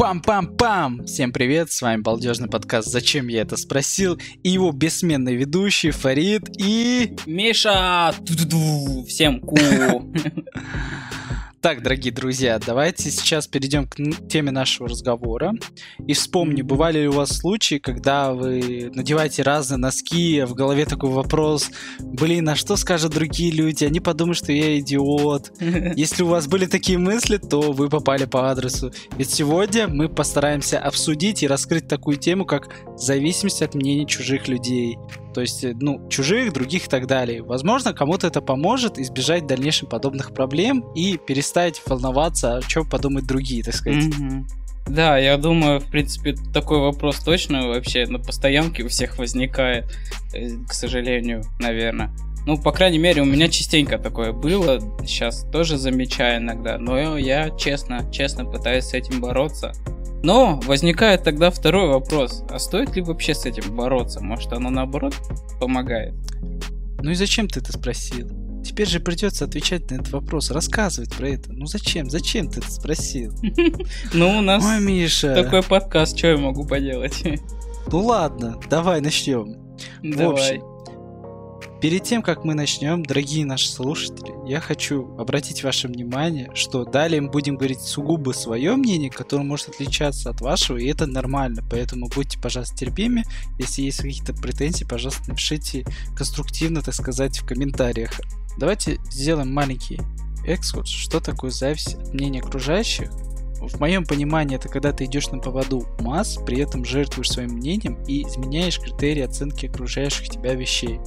Пам-пам-пам! Всем привет, с вами балдежный подкаст «Зачем я это спросил?» и его бессменный ведущий Фарид и... Миша! Всем ку! Так, дорогие друзья, давайте сейчас перейдем к теме нашего разговора. И вспомню, бывали ли у вас случаи, когда вы надеваете разные носки, а в голове такой вопрос, блин, а что скажут другие люди? Они подумают, что я идиот. Если у вас были такие мысли, то вы попали по адресу. Ведь сегодня мы постараемся обсудить и раскрыть такую тему, как зависимость от мнений чужих людей. То есть, э, ну, чужих, других и так далее. Возможно, кому-то это поможет избежать дальнейших подобных проблем и перестать волноваться, о чем подумают другие, так сказать. Mm-hmm. Да, я думаю, в принципе, такой вопрос точно вообще на постоянке у всех возникает, э, к сожалению, наверное. Ну, по крайней мере, у меня частенько такое было, сейчас тоже замечаю иногда, но я честно, честно пытаюсь с этим бороться. Но возникает тогда второй вопрос, а стоит ли вообще с этим бороться? Может оно наоборот помогает? Ну и зачем ты это спросил? Теперь же придется отвечать на этот вопрос, рассказывать про это. Ну зачем? Зачем ты это спросил? Ну, у нас Ой, Миша. такой подкаст, что я могу поделать? Ну ладно, давай начнем. Давай. Перед тем, как мы начнем, дорогие наши слушатели, я хочу обратить ваше внимание, что далее мы будем говорить сугубо свое мнение, которое может отличаться от вашего, и это нормально. Поэтому будьте, пожалуйста, терпимы. Если есть какие-то претензии, пожалуйста, напишите конструктивно, так сказать, в комментариях. Давайте сделаем маленький экскурс, что такое зависть от мнения окружающих в моем понимании это когда ты идешь на поводу масс, при этом жертвуешь своим мнением и изменяешь критерии оценки окружающих тебя вещей.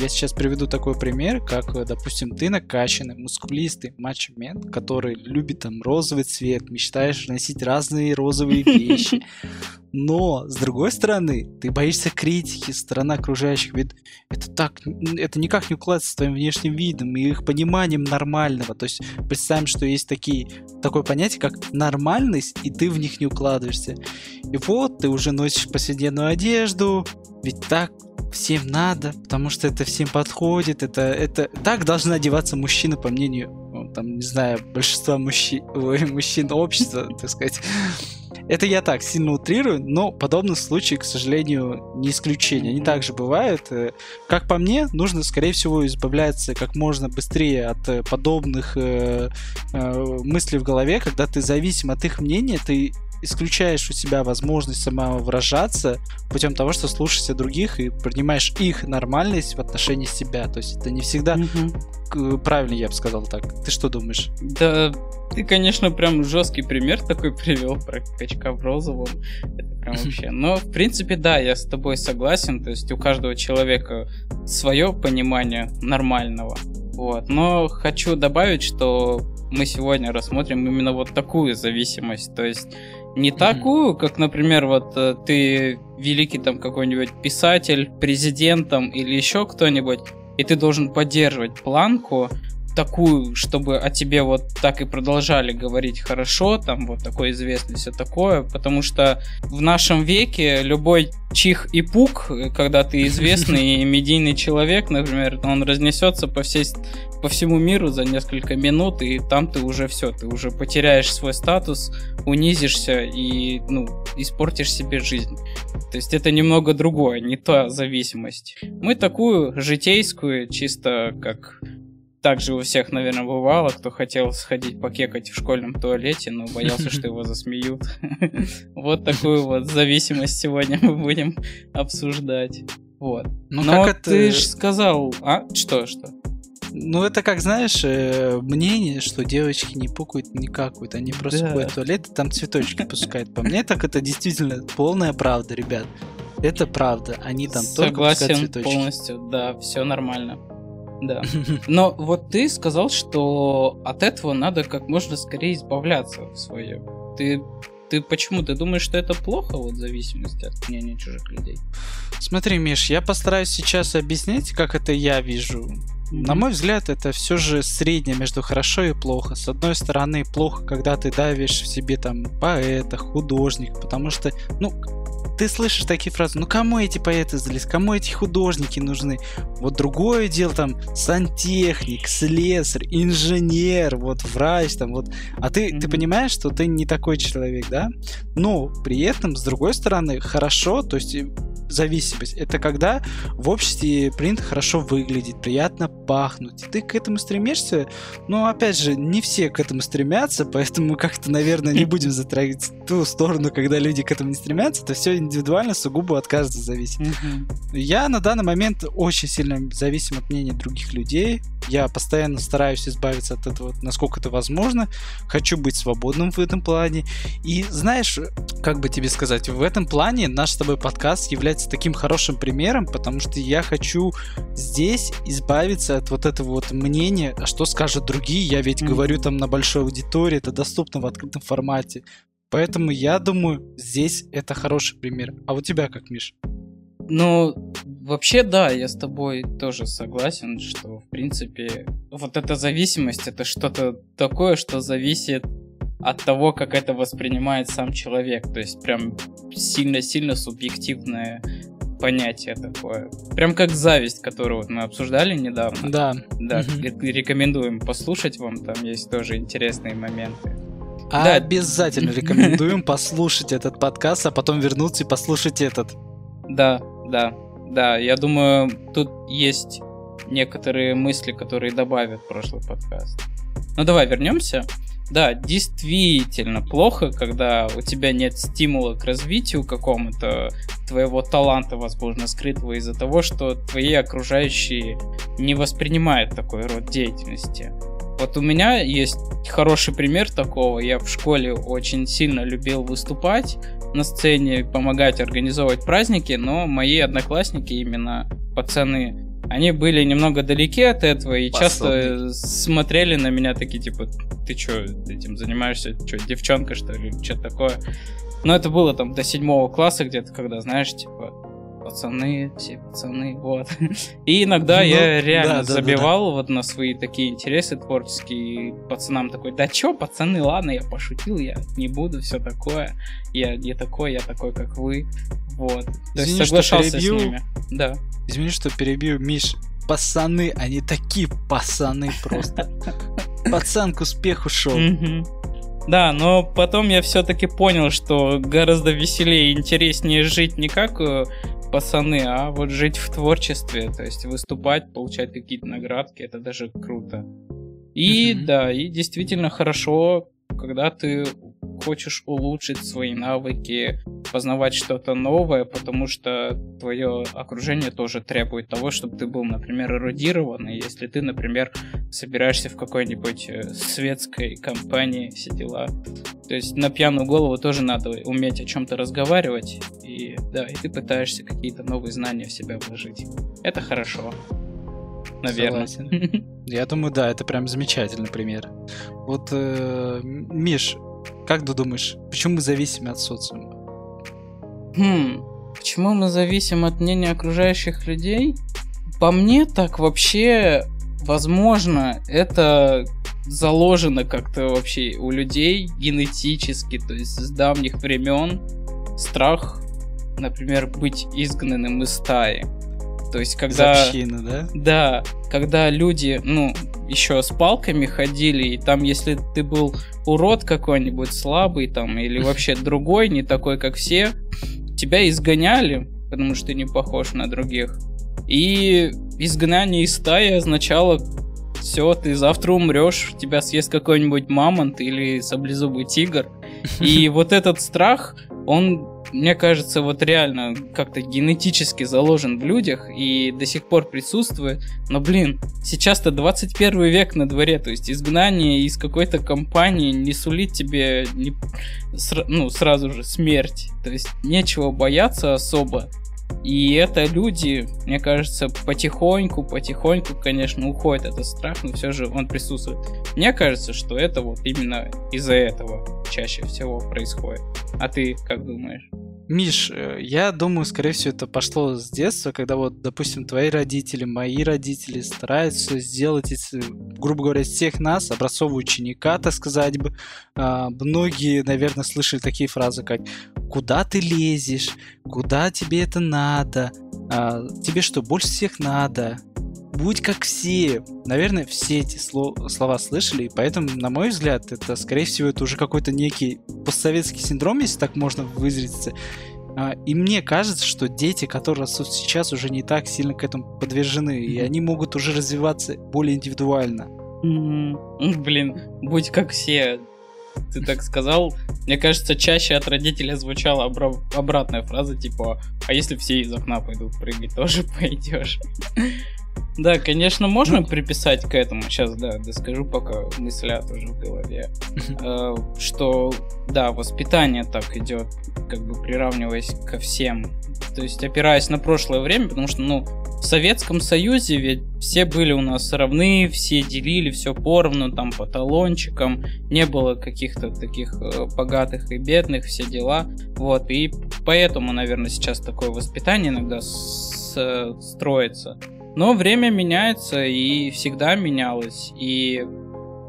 Я сейчас приведу такой пример, как, допустим, ты накачанный, мускулистый матчмен, который любит там розовый цвет, мечтаешь носить разные розовые вещи, но, с другой стороны, ты боишься критики со стороны окружающих, ведь это так, это никак не укладывается с твоим внешним видом и их пониманием нормального. То есть представим, что есть такие, такое понятие, как нормальность, и ты в них не укладываешься. И вот ты уже носишь повседневную одежду, ведь так всем надо, потому что это всем подходит, это, это так должны одеваться мужчины, по мнению, ну, там, не знаю, большинства мужчин, мужчин общества, так сказать. Это я так сильно утрирую, но подобных случаев, к сожалению, не исключение. Они также бывают. Э, как по мне, нужно, скорее всего, избавляться как можно быстрее от э, подобных э, э, мыслей в голове, когда ты зависим от их мнения, ты исключаешь у себя возможность самовыражаться путем того, что слушаешься других и принимаешь их нормальность в отношении себя. То есть это не всегда угу. правильно, я бы сказал так. Ты что думаешь? Да, ты, конечно, прям жесткий пример такой привел про качка в розовом. Это прям вообще. Но, в принципе, да, я с тобой согласен. То есть у каждого человека свое понимание нормального. Вот. Но хочу добавить, что мы сегодня рассмотрим именно вот такую зависимость. То есть не такую, как, например, вот э, ты великий там какой-нибудь писатель, президент там или еще кто-нибудь, и ты должен поддерживать планку, такую, чтобы о тебе вот так и продолжали говорить хорошо, там вот такой известный, все такое, потому что в нашем веке любой чих и пук, когда ты известный и медийный человек, например, он разнесется по, всей, по всему миру за несколько минут, и там ты уже все, ты уже потеряешь свой статус, унизишься и, ну, испортишь себе жизнь. То есть это немного другое, не та зависимость. Мы такую житейскую, чисто как также у всех, наверное, бывало, кто хотел сходить покекать в школьном туалете, но боялся, что его засмеют. Вот такую вот зависимость сегодня мы будем обсуждать. Вот. Ну, но как ты же сказал... А? Что, что? Ну, это как, знаешь, э, мнение, что девочки не пукают не какают, они просто да. ходят в туалет и там цветочки пускают. По мне, так это действительно полная правда, ребят. Это правда. Они там Согласен только пускают цветочки. полностью, да, все нормально. Да. Но вот ты сказал, что от этого надо как можно скорее избавляться в своем. Ты ты почему? Ты думаешь, что это плохо, вот зависимость от мнения чужих людей? Смотри, Миш, я постараюсь сейчас объяснить, как это я вижу. Mm-hmm. На мой взгляд, это все же среднее между хорошо и плохо. С одной стороны, плохо, когда ты давишь в себе там поэта, художник, потому что, ну, ты слышишь такие фразы, ну кому эти поэты сдались, кому эти художники нужны? Вот другое дело там сантехник, слесарь, инженер, вот врач там, вот. А ты, mm-hmm. ты понимаешь, что ты не такой человек, да? Но при этом, с другой стороны, хорошо, то есть зависимость. Это когда в обществе принято хорошо выглядеть, приятно пахнуть. И ты к этому стремишься, но опять же, не все к этому стремятся, поэтому мы как-то, наверное, не будем затрагивать ту сторону, когда люди к этому не стремятся. Это все индивидуально, сугубо от каждого зависит. Я на данный момент очень сильно зависим от мнения других людей. Я постоянно стараюсь избавиться от этого, насколько это возможно. Хочу быть свободным в этом плане. И знаешь, как бы тебе сказать, в этом плане наш с тобой подкаст является является таким хорошим примером, потому что я хочу здесь избавиться от вот этого вот мнения, а что скажут другие. Я ведь mm-hmm. говорю там на большой аудитории, это доступно в открытом формате. Поэтому я думаю, здесь это хороший пример. А у тебя как, Миш? Ну, вообще, да, я с тобой тоже согласен, что, в принципе, вот эта зависимость, это что-то такое, что зависит от того, как это воспринимает сам человек. То есть прям сильно-сильно субъективное понятие такое. Прям как зависть, которую вот мы обсуждали недавно. Да. Да, угу. рекомендуем послушать вам, там есть тоже интересные моменты. А да. Обязательно рекомендуем послушать этот подкаст, а потом вернуться и послушать этот. Да, да, да. Я думаю, тут есть некоторые мысли, которые добавят прошлый подкаст. Ну давай вернемся. Да, действительно плохо, когда у тебя нет стимула к развитию какому-то твоего таланта, возможно, скрытого из-за того, что твои окружающие не воспринимают такой род деятельности. Вот у меня есть хороший пример такого. Я в школе очень сильно любил выступать на сцене, помогать организовывать праздники, но мои одноклассники, именно пацаны, они были немного далеки от этого и часто смотрели на меня такие, типа, ты что, этим занимаешься? Что, девчонка, что ли? Что такое? Но это было там до седьмого класса где-то, когда, знаешь, типа, пацаны, все пацаны, вот. И иногда ну, я реально да, да, забивал да, да. вот на свои такие интересы творческие. Пацанам такой, да чё, пацаны, ладно, я пошутил, я не буду, все такое. Я не такой, я такой, как вы. Вот. То Извини, есть соглашался перебью. с ними. Да. Извини, что перебью, Миш. Пацаны, они такие пацаны просто. Пацан к успеху шел. Да, но потом я все-таки понял, что гораздо веселее и интереснее жить не как э, пацаны, а вот жить в творчестве, то есть выступать, получать какие-то наградки, это даже круто. И mm-hmm. да, и действительно хорошо, когда ты хочешь улучшить свои навыки, познавать что-то новое, потому что твое окружение тоже требует того, чтобы ты был, например, эрудированный. Если ты, например, собираешься в какой-нибудь э, светской компании, все дела. То есть на пьяную голову тоже надо уметь о чем-то разговаривать. И да, и ты пытаешься какие-то новые знания в себя вложить. Это хорошо. Наверное. Согласен. Я думаю, да, это прям замечательный пример. Вот, э, Миш, как ты думаешь, почему мы зависим от социума? Хм, почему мы зависим от мнения окружающих людей? По мне так вообще, возможно, это заложено как-то вообще у людей генетически, то есть с давних времен страх, например, быть изгнанным из стаи. То есть, когда... Из общины, да? Да, когда люди, ну, еще с палками ходили, и там, если ты был урод какой-нибудь, слабый там, или вообще другой, не такой, как все, тебя изгоняли, потому что ты не похож на других. И изгнание из стаи означало, все, ты завтра умрешь, тебя съест какой-нибудь мамонт или саблезубый тигр. И вот этот страх, он мне кажется, вот реально как-то генетически заложен в людях и до сих пор присутствует. Но, блин, сейчас-то 21 век на дворе, то есть изгнание из какой-то компании не сулит тебе не, ну, сразу же смерть. То есть нечего бояться особо. И это люди, мне кажется, потихоньку, потихоньку, конечно, уходит этот страх, но все же он присутствует. Мне кажется, что это вот именно из-за этого чаще всего происходит. А ты как думаешь? Миш, э, я думаю, скорее всего, это пошло с детства, когда вот, допустим, твои родители, мои родители стараются сделать, грубо говоря, всех нас образцового ученика, так сказать бы. А, многие, наверное, слышали такие фразы, как «Куда ты лезешь? Куда тебе это надо? А, тебе что, больше всех надо?» Будь как все. Наверное, все эти сло- слова слышали, и поэтому, на мой взгляд, это, скорее всего, это уже какой-то некий постсоветский синдром, если так можно выразиться. А, и мне кажется, что дети, которые растут сейчас, уже не так сильно к этому подвержены, и они могут уже развиваться более индивидуально. Mm-hmm. Блин, будь как все. Ты так сказал. Мне кажется, чаще от родителя звучала обра- обратная фраза, типа, а если все из окна пойдут прыгать, тоже пойдешь. Да, конечно, можно приписать к этому. Сейчас, да, доскажу, пока мыслят уже в голове. Э, что, да, воспитание так идет, как бы приравниваясь ко всем. То есть, опираясь на прошлое время, потому что, ну, в Советском Союзе ведь все были у нас равны, все делили все поровну, там, по талончикам, не было каких-то таких э, богатых и бедных, все дела. Вот, и поэтому, наверное, сейчас такое воспитание иногда с, строится. Но время меняется и всегда менялось. И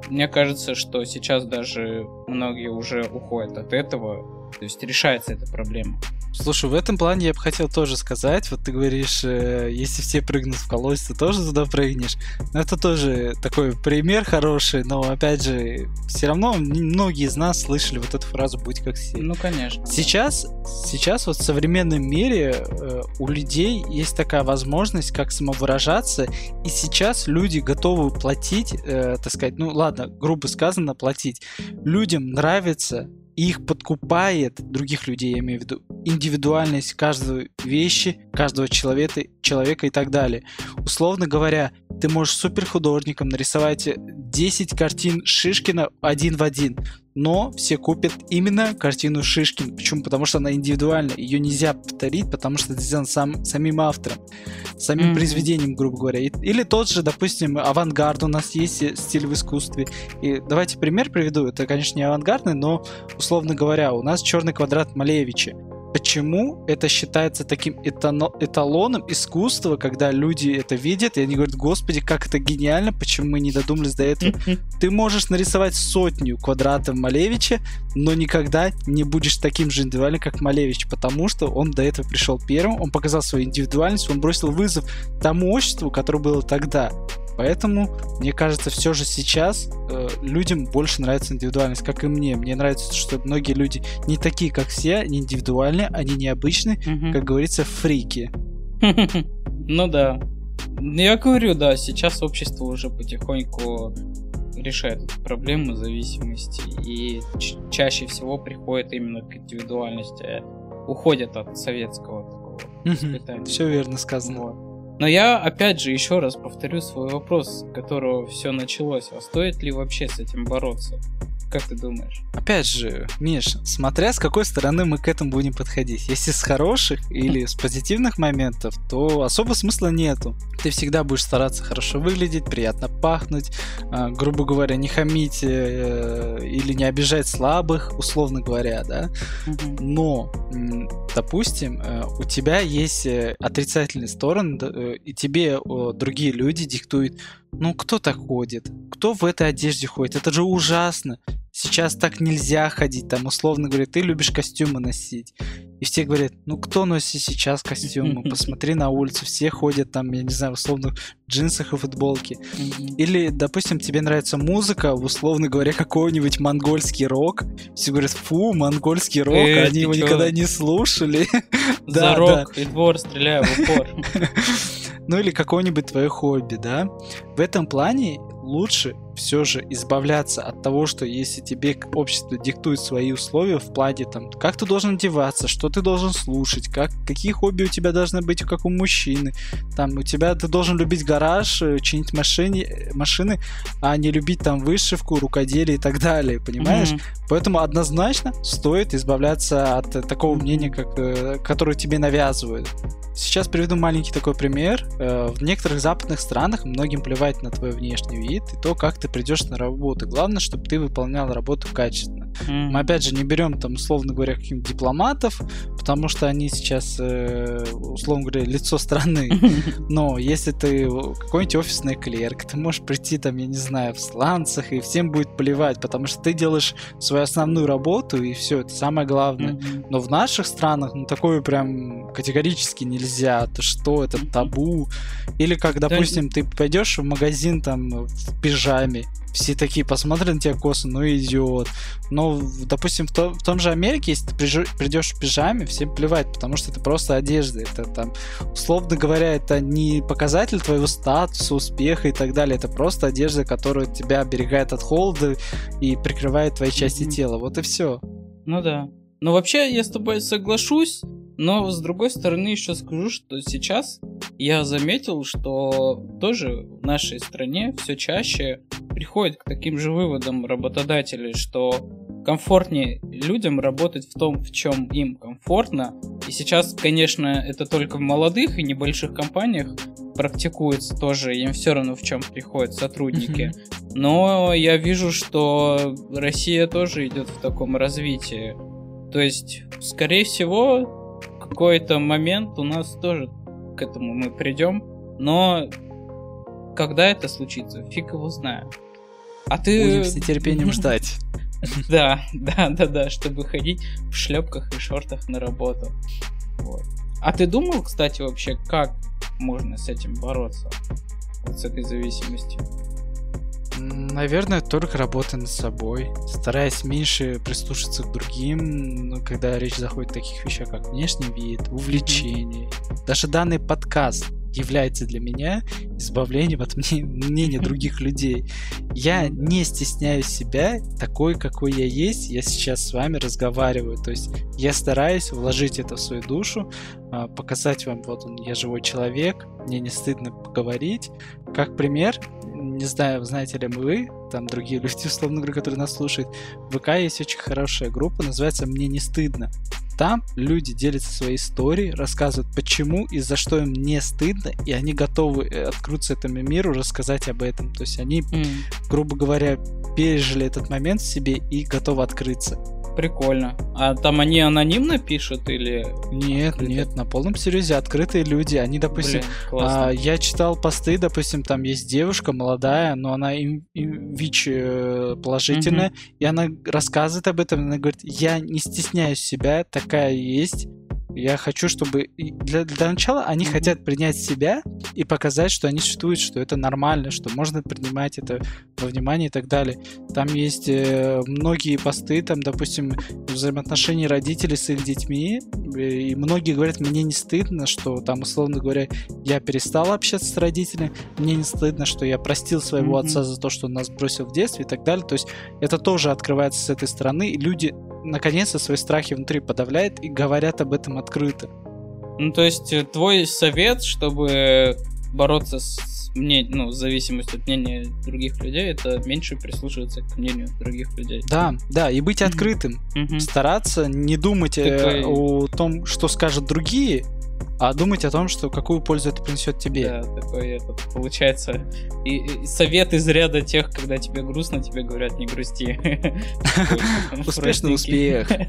мне кажется, что сейчас даже многие уже уходят от этого. То есть решается эта проблема. Слушай, в этом плане я бы хотел тоже сказать, вот ты говоришь, э, если все прыгнут в колодец, ты тоже туда прыгнешь. Но это тоже такой пример хороший, но опять же, все равно многие из нас слышали вот эту фразу «будь как все». Ну, конечно. Сейчас, сейчас вот в современном мире э, у людей есть такая возможность, как самовыражаться, и сейчас люди готовы платить, э, так сказать, ну ладно, грубо сказано, платить. Людям нравится их подкупает других людей, я имею в виду, индивидуальность каждой вещи, каждого человека, человека и так далее. Условно говоря, ты можешь супер художником нарисовать 10 картин Шишкина один в один, но все купят именно картину Шишкин. Почему? Потому что она индивидуальна, ее нельзя повторить, потому что это сделано сам, самим автором, самим mm-hmm. произведением, грубо говоря. Или тот же, допустим, авангард у нас есть стиль в искусстве. И давайте пример приведу. Это, конечно, не авангардный, но, условно говоря, у нас черный квадрат Малевича почему это считается таким эталоном искусства, когда люди это видят, и они говорят, господи, как это гениально, почему мы не додумались до этого. Ты можешь нарисовать сотню квадратов Малевича, но никогда не будешь таким же индивидуальным, как Малевич, потому что он до этого пришел первым, он показал свою индивидуальность, он бросил вызов тому обществу, которое было тогда. Поэтому, мне кажется, все же сейчас э, людям больше нравится индивидуальность, как и мне. Мне нравится, что многие люди не такие, как все, они индивидуальные, они необычные, угу. как говорится, фрики. Ну да. Я говорю, да, сейчас общество уже потихоньку решает эту проблему зависимости и чаще всего приходит именно к индивидуальности, уходят от советского такого воспитания. Все верно сказано. Вот. Но я, опять же, еще раз повторю свой вопрос, с которого все началось. А стоит ли вообще с этим бороться? Как ты думаешь? Опять же, Миш, смотря с какой стороны мы к этому будем подходить. Если с хороших или с позитивных моментов, то особо смысла нету. Ты всегда будешь стараться хорошо выглядеть, приятно пахнуть, э, грубо говоря, не хамить э, или не обижать слабых, условно говоря, да. Но, допустим, э, у тебя есть э, отрицательные стороны, э, и тебе другие люди диктуют, ну кто так ходит? Кто в этой одежде ходит? Это же ужасно сейчас так нельзя ходить, там условно говоря, ты любишь костюмы носить. И все говорят, ну кто носит сейчас костюмы? Посмотри на улицу, все ходят там, я не знаю, в джинсах и футболке. Или, допустим, тебе нравится музыка, условно говоря, какой-нибудь монгольский рок. Все говорят, фу, монгольский рок, э, они его никогда не слушали. За рок и двор стреляю в упор. Ну или какое-нибудь твое хобби, да? В этом плане лучше все же избавляться от того, что если тебе общество диктует свои условия в плане там, как ты должен одеваться, что ты должен слушать, как, какие хобби у тебя должны быть, как у мужчины. Там у тебя ты должен любить гараж, э, чинить машины, э, машины, а не любить там вышивку, рукоделие и так далее, понимаешь? Mm-hmm. Поэтому однозначно стоит избавляться от такого мнения, как, э, которое тебе навязывают. Сейчас приведу маленький такой пример. В некоторых западных странах многим плевать на твой внешний вид и то, как ты придешь на работу. Главное, чтобы ты выполнял работу качественно. Mm. Мы опять же не берем там, условно говоря, каких-нибудь дипломатов, потому что они сейчас, э, условно говоря, лицо страны. Но если ты какой-нибудь офисный клерк, ты можешь прийти там, я не знаю, в сланцах, и всем будет плевать, потому что ты делаешь свою основную работу, и все, это самое главное. Mm-hmm. Но в наших странах, ну, такое прям категорически нельзя. Ты что, это табу. Или как, допустим, да... ты пойдешь в магазин там в пижаме, все такие посмотрят на тебя косо, ну идиот. Но, допустим, в, то, в том же Америке, если ты придешь в пижаме, всем плевать, потому что это просто одежда. Это там, условно говоря, это не показатель твоего статуса, успеха и так далее. Это просто одежда, которая тебя оберегает от холода и прикрывает твои части mm-hmm. тела. Вот и все. Ну да. Но вообще я с тобой соглашусь, но с другой стороны еще скажу, что сейчас я заметил, что тоже в нашей стране все чаще приходят к таким же выводам работодатели, что комфортнее людям работать в том, в чем им комфортно. И сейчас, конечно, это только в молодых и небольших компаниях практикуется тоже, им все равно в чем приходят сотрудники. Но я вижу, что Россия тоже идет в таком развитии. То есть, скорее всего, какой-то момент у нас тоже к этому мы придем, но когда это случится, фиг его знает. А ты... Будем с нетерпением ждать. Да, да, да, да, чтобы ходить в шлепках и шортах на работу. Вот. А ты думал, кстати, вообще, как можно с этим бороться? Вот с этой зависимостью? Наверное, только работа над собой, стараясь меньше прислушаться к другим, ну, когда речь заходит о таких вещах, как внешний вид, увлечение. Даже данный подкаст является для меня избавлением от мнения других людей. Я не стесняю себя такой, какой я есть. Я сейчас с вами разговариваю. То есть я стараюсь вложить это в свою душу, а, показать вам, вот он, я живой человек, мне не стыдно поговорить. Как пример, не знаю, знаете ли вы, там другие люди, условно говоря, которые нас слушают, в ВК есть очень хорошая группа, называется «Мне не стыдно». Там люди делятся своей историей, рассказывают, почему и за что им не стыдно, и они готовы э, открыться этому миру, рассказать об этом. То есть они, mm. грубо говоря, пережили этот момент в себе и готовы открыться. Прикольно. А там они анонимно пишут или... Нет, открыто? нет, на полном серьезе открытые люди. Они, допустим, Блин, а, я читал посты, допустим, там есть девушка молодая, но она им, им ВИЧ э, положительная, угу. и она рассказывает об этом, она говорит, я не стесняюсь себя, такая есть, я хочу, чтобы для, для начала они хотят принять себя и показать, что они существуют, что это нормально, что можно принимать это во внимание и так далее. Там есть э, многие посты, там, допустим, взаимоотношения родителей с их детьми, и многие говорят, мне не стыдно, что там, условно говоря, я перестал общаться с родителями, мне не стыдно, что я простил своего mm-hmm. отца за то, что он нас бросил в детстве и так далее. То есть это тоже открывается с этой стороны, и люди наконец-то свои страхи внутри подавляют и говорят об этом открыто. Ну, то есть э, твой совет, чтобы бороться с мне, ну, с зависимостью от мнения других людей, это меньше прислушиваться к мнению других людей. Да, да, и быть открытым. Mm-hmm. Стараться не думать э, Такой... о том, что скажут другие, а думать о том, что какую пользу это принесет тебе. Да, такой этот, получается, и, и совет из ряда тех, когда тебе грустно, тебе говорят, не грусти. Успешный успех.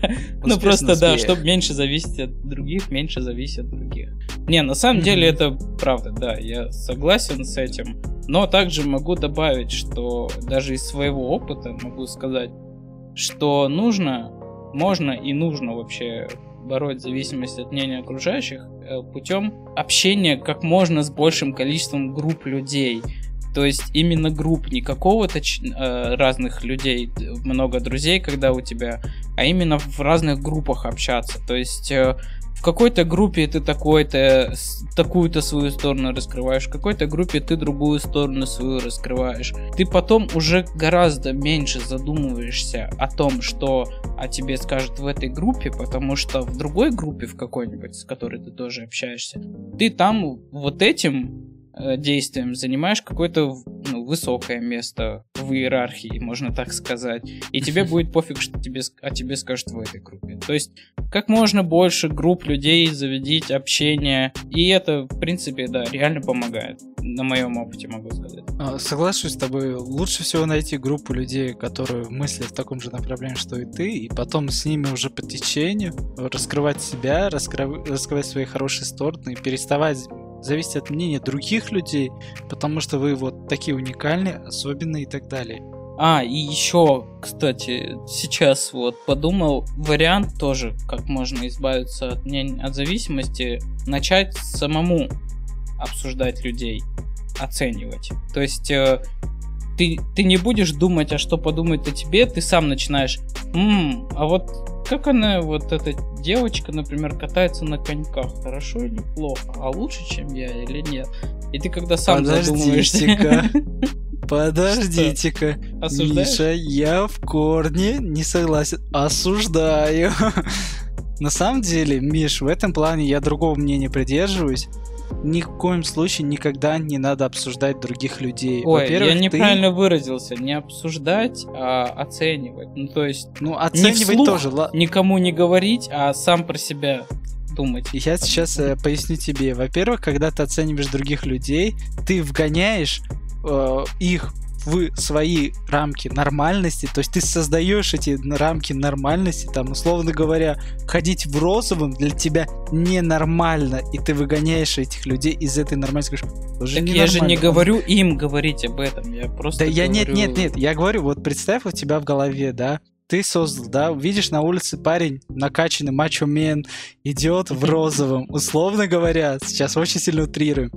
Ну просто да, чтобы меньше зависеть от других, меньше зависеть от других. Не, на самом деле это правда, да, я согласен с этим. Но также могу добавить, что даже из своего опыта могу сказать, что нужно, можно и нужно вообще бороть зависимость от мнения окружающих э, путем общения как можно с большим количеством групп людей. То есть именно групп, не какого-то э, разных людей, много друзей, когда у тебя, а именно в разных группах общаться. То есть э, в какой-то группе ты такой-то, такую-то свою сторону раскрываешь, в какой-то группе ты другую сторону свою раскрываешь. Ты потом уже гораздо меньше задумываешься о том, что о тебе скажут в этой группе, потому что в другой группе, в какой-нибудь, с которой ты тоже общаешься, ты там вот этим действием занимаешь какое-то ну, высокое место в иерархии, можно так сказать. И тебе будет пофиг, что тебе, о тебе скажут в этой группе. То есть, как можно больше групп людей заведить, общение. И это, в принципе, да, реально помогает. На моем опыте могу сказать. А, соглашусь с тобой. Лучше всего найти группу людей, которые мыслят в таком же направлении, что и ты, и потом с ними уже по течению раскрывать себя, раскрывать свои хорошие стороны и переставать зависит от мнения других людей, потому что вы вот такие уникальные, особенные и так далее. А, и еще, кстати, сейчас вот подумал, вариант тоже, как можно избавиться от, от зависимости, начать самому обсуждать людей, оценивать. То есть э, ты, ты не будешь думать, а что подумают о тебе, ты сам начинаешь, М, а вот как она, вот эта девочка, например, катается на коньках, хорошо или плохо, а лучше, чем я или нет? И ты когда сам задумываешься... Подождите-ка. Подождите-ка. Миша, я в корне не согласен. Осуждаю. На самом деле, Миш, в этом плане я другого мнения придерживаюсь. Ни в коем случае никогда не надо обсуждать других людей. Ой, Во-первых, я ты- неправильно выразился. Не обсуждать, а оценивать. Ну, то есть Ну, не оценивать вслух, тоже. никому не говорить, а сам про себя думать. Я сейчас э, поясню тебе. Во-первых, когда ты оцениваешь других людей, ты вгоняешь э, их в свои рамки нормальности, то есть ты создаешь эти рамки нормальности, там, условно говоря, ходить в розовом для тебя ненормально, и ты выгоняешь этих людей из этой нормальности. Говоришь, «Тоже Так я же не ненормально». говорю им говорить об этом. Я просто Да я нет, говорю- нет, нет, я говорю, вот представь у тебя в голове, да, ты создал, да, видишь на улице парень, накачанный мачо-мен, идет в розовом, условно говоря, сейчас очень сильно утрируем.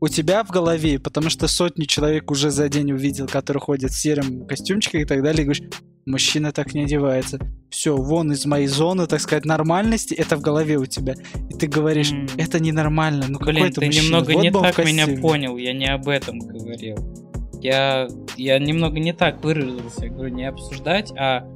У тебя в голове, потому что сотни человек уже за день увидел, которые ходят в сером костюмчике и так далее, и говоришь, мужчина так не одевается. Все, вон из моей зоны, так сказать, нормальности, это в голове у тебя. И ты говоришь, М. это ненормально, ну какой Блин, это ты мужчина? немного Вот не так меня костюме». понял. Я не об этом говорил. Я, я немного не так выразился. Я говорю, не обсуждать, а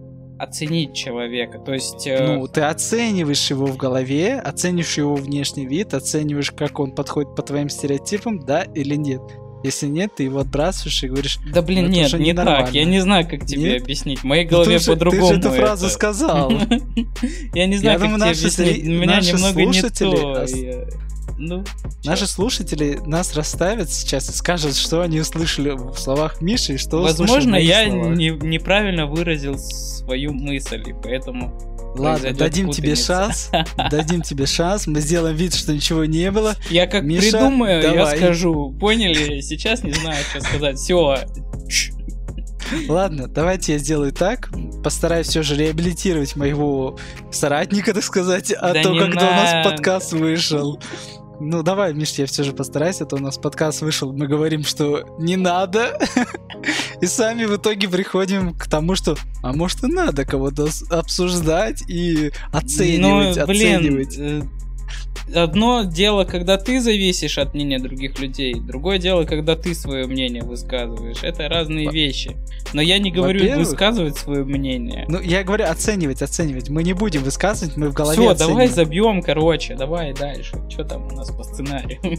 оценить человека. То есть... э, Ну, ты оцениваешь его в голове, оцениваешь его внешний вид, оцениваешь, как он подходит по твоим стереотипам, да или нет. Если нет, ты его отбрасываешь и говоришь, Да блин, Ну, нет, не ненормально. так. Я не знаю, как тебе Нет? объяснить. В моей «Ну, голове ты, же, ты по-другому. же эту фразу это. сказал. Я не знаю, как тебе объяснить. У меня немного не то. Я- Ну, Наши слушатели нас расставят сейчас и скажут, что они услышали в словах Миши и что Возможно, я не- неправильно выразил свою мысль, и поэтому Ладно, дадим тебе путаница. шанс, дадим тебе шанс, мы сделаем вид, что ничего не было. я как Миша, придумаю, я давай. скажу. Поняли? Сейчас не знаю, что сказать. Все. Ладно, давайте я сделаю так. Постараюсь все же реабилитировать моего соратника, так сказать, а Да то, когда у нас надо. подкаст вышел. Ну давай, Миш, я все же постараюсь, а то у нас подкаст вышел, мы говорим, что не надо. И сами в итоге приходим к тому, что, а может и надо кого-то обсуждать и оценивать, Ну, блин, оценивать. Одно дело, когда ты зависишь от мнения других людей, другое дело, когда ты свое мнение высказываешь. Это разные Во- вещи. Но я не говорю высказывать свое мнение. Ну, я говорю оценивать, оценивать. Мы не будем высказывать, мы в голове Все, давай забьем, короче, давай дальше. Что там у нас по сценарию?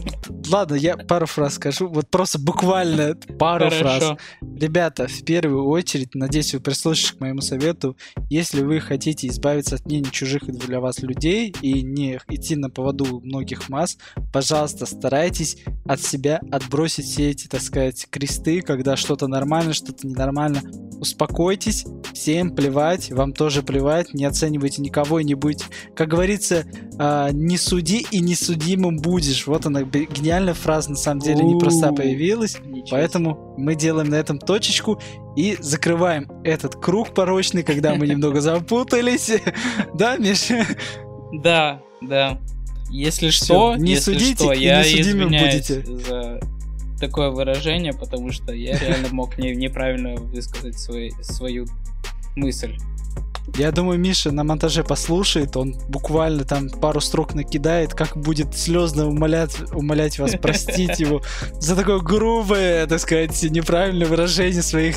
Ладно, я пару фраз скажу. Вот просто буквально пару фраз. Ребята, в первую очередь, надеюсь, вы прислушаетесь к моему совету. Если вы хотите избавиться от мнений чужих для вас людей и не идти на поводу многих масс, пожалуйста, старайтесь от себя отбросить все эти, так сказать, кресты, когда что-то нормально, что-то ненормально. Успокойтесь, всем плевать, вам тоже плевать, не оценивайте никого и не будьте, как говорится, а, не суди и не судимым будешь. Вот она, гениальная фраза, на самом деле, непроста появилась. Ничего Поэтому мы делаем на этом точечку и закрываем этот круг порочный, когда мы немного запутались. Да, Миша? Да, да. Если что, не если судите что, я несудимым извиняюсь будете. за такое выражение, потому что я реально мог не- неправильно высказать свой- свою мысль. Я думаю, Миша на монтаже послушает, он буквально там пару строк накидает, как будет слезно умолять, умолять вас простить его за такое грубое, так сказать, неправильное выражение своих,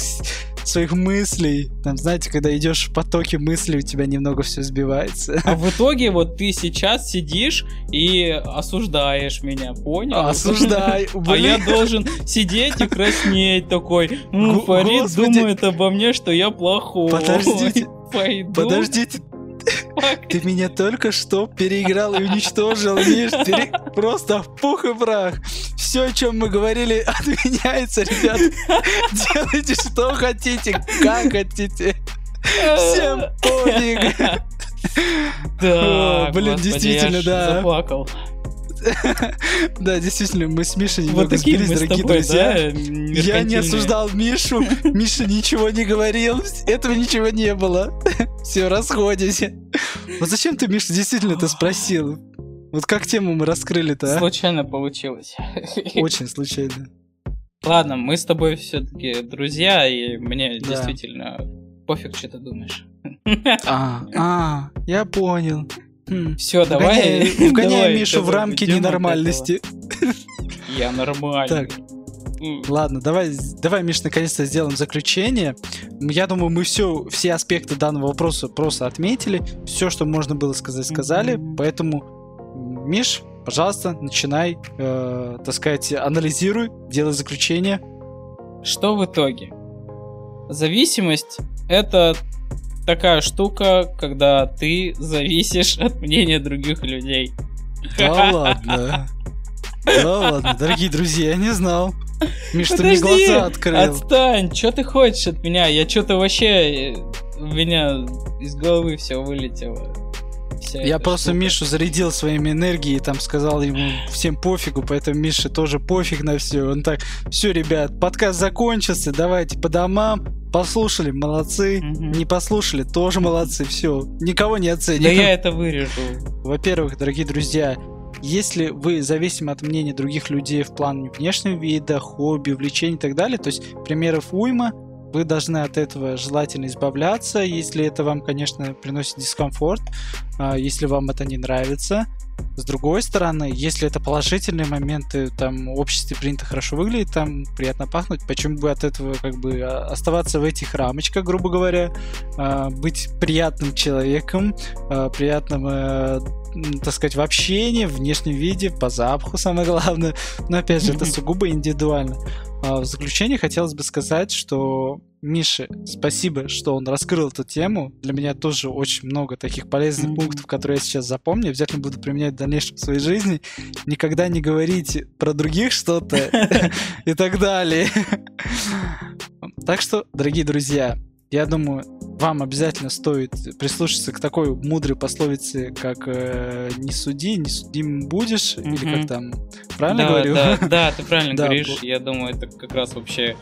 своих мыслей. Там, знаете, когда идешь в потоке мыслей, у тебя немного все сбивается. А в итоге вот ты сейчас сидишь и осуждаешь меня, понял? Осуждай, А я должен сидеть и краснеть такой. Ну, Фарид думает обо мне, что я плохой. Подождите, Пойду. подождите, Ты меня только что переиграл и уничтожил, Просто в пух и прах. Все, о чем мы говорили, отменяется, ребят. Делайте, что хотите, как хотите. Всем пофиг. Да, О, блин, господи, действительно, да. Заплакал. Да, действительно, мы с Мишей немного сбились, дорогие друзья. Я не осуждал Мишу, Миша ничего не говорил, этого ничего не было. Все, расходимся. Вот зачем ты, Миша, действительно это спросил? Вот как тему мы раскрыли-то, а? Случайно получилось. Очень случайно. Ладно, мы с тобой все-таки друзья, и мне да. действительно пофиг, что ты думаешь. А, а, я понял. Все, давай. Вгоняй Мишу в рамки ненормальности. Я нормальный. Так. Ладно, давай, давай, Миш, наконец-то сделаем заключение. Я думаю, мы все, все аспекты данного вопроса просто отметили. Все, что можно было сказать, сказали. Mm-hmm. Поэтому, Миш, пожалуйста, начинай, э, так сказать, анализируй, делай заключение. Что в итоге? Зависимость это такая штука, когда ты зависишь от мнения других людей. Да ладно. Да ладно, дорогие друзья, я не знал. Миш, ты мне глаза открыл. Отстань, что ты хочешь от меня? Я что-то вообще... У меня из головы все вылетело. Я просто штука. Мишу зарядил своими энергией, там сказал ему всем пофигу, поэтому Мише тоже пофиг на все. Он так, все, ребят, подкаст закончился, давайте по домам, Послушали, молодцы. Угу. Не послушали, тоже молодцы. Все, никого не оценим. Да я это вырежу. Во-первых, дорогие друзья, если вы зависимы от мнения других людей в плане внешнего вида, хобби, увлечений и так далее, то есть примеров уйма, вы должны от этого желательно избавляться, если это вам, конечно, приносит дискомфорт, а, если вам это не нравится. С другой стороны, если это положительные моменты, там, в обществе принято хорошо выглядеть, там, приятно пахнуть, почему бы от этого, как бы, а, оставаться в этих рамочках, грубо говоря, а, быть приятным человеком, приятным, э, так сказать, в общении, в внешнем виде, по запаху, самое главное. Но, опять же, это сугубо индивидуально. В заключение хотелось бы сказать, что Мише, спасибо, что он раскрыл эту тему. Для меня тоже очень много таких полезных пунктов, которые я сейчас запомню. Обязательно буду применять в дальнейшем в своей жизни. Никогда не говорите про других что-то и так далее. Так что, дорогие друзья, я думаю, вам обязательно стоит прислушаться к такой мудрой пословице, как э, «не суди, не судим будешь», mm-hmm. или как там, правильно да, говорю? Да, да, ты правильно говоришь. Я думаю, это как раз вообще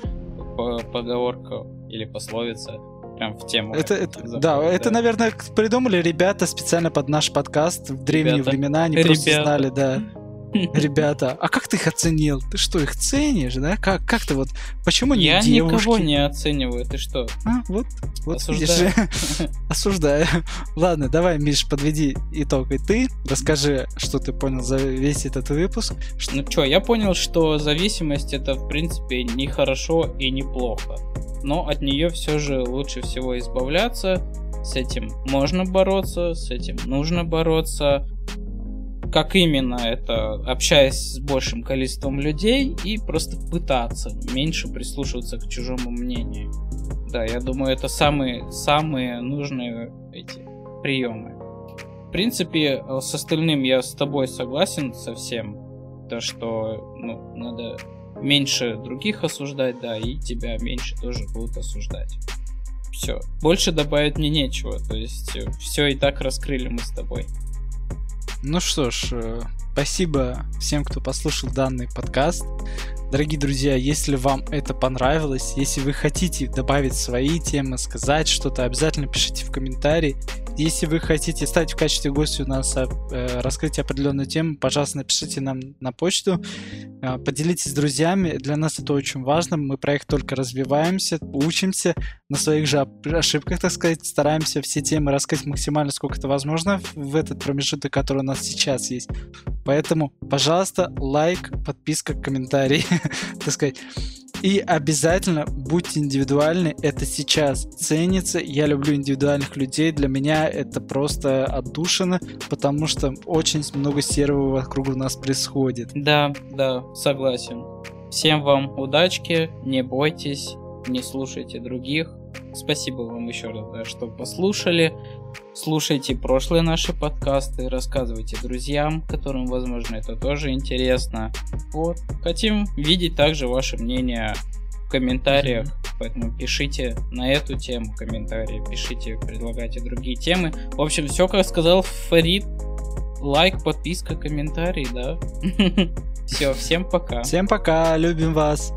поговорка или пословица прям в тему. Это, это, да, да, это, наверное, придумали ребята специально под наш подкаст в древние ребята. времена, они ребята. просто знали, да. Ребята, а как ты их оценил? Ты что, их ценишь, да? Как, как ты вот, почему не Я девушки? никого не оцениваю, ты что? А, вот, вот Осуждаю. Осуждаю. Ладно, давай, Миш, подведи итог и ты. Расскажи, что ты понял за весь этот выпуск. Ну что, я понял, что зависимость это, в принципе, не хорошо и не плохо. Но от нее все же лучше всего избавляться. С этим можно бороться, с этим нужно бороться как именно это, общаясь с большим количеством людей и просто пытаться меньше прислушиваться к чужому мнению. Да, я думаю, это самые, самые нужные эти приемы. В принципе, с остальным я с тобой согласен совсем. То, что ну, надо меньше других осуждать, да, и тебя меньше тоже будут осуждать. Все. Больше добавить мне нечего. То есть э, все и так раскрыли мы с тобой. Ну что ж, э, спасибо всем, кто послушал данный подкаст. Дорогие друзья, если вам это понравилось, если вы хотите добавить свои темы, сказать что-то, обязательно пишите в комментарии. Если вы хотите стать в качестве гостя у нас, э, раскрыть определенную тему, пожалуйста, напишите нам на почту, э, поделитесь с друзьями. Для нас это очень важно. Мы проект только развиваемся, учимся на своих же ошибках, так сказать, стараемся все темы раскрыть максимально, сколько это возможно в этот промежуток, который у нас сейчас есть. Поэтому, пожалуйста, лайк, подписка, комментарий, так сказать. И обязательно будьте индивидуальны, это сейчас ценится. Я люблю индивидуальных людей, для меня это просто отдушина, потому что очень много серого вокруг нас происходит. Да, да, согласен. Всем вам удачки, не бойтесь, не слушайте других. Спасибо вам еще раз, что послушали. Слушайте прошлые наши подкасты, рассказывайте друзьям, которым, возможно, это тоже интересно. Вот. Хотим видеть также ваше мнение в комментариях, поэтому пишите на эту тему комментарии, пишите, предлагайте другие темы. В общем, все, как сказал Фарид, лайк, подписка, комментарий, да. Все, всем пока. Всем пока, любим вас.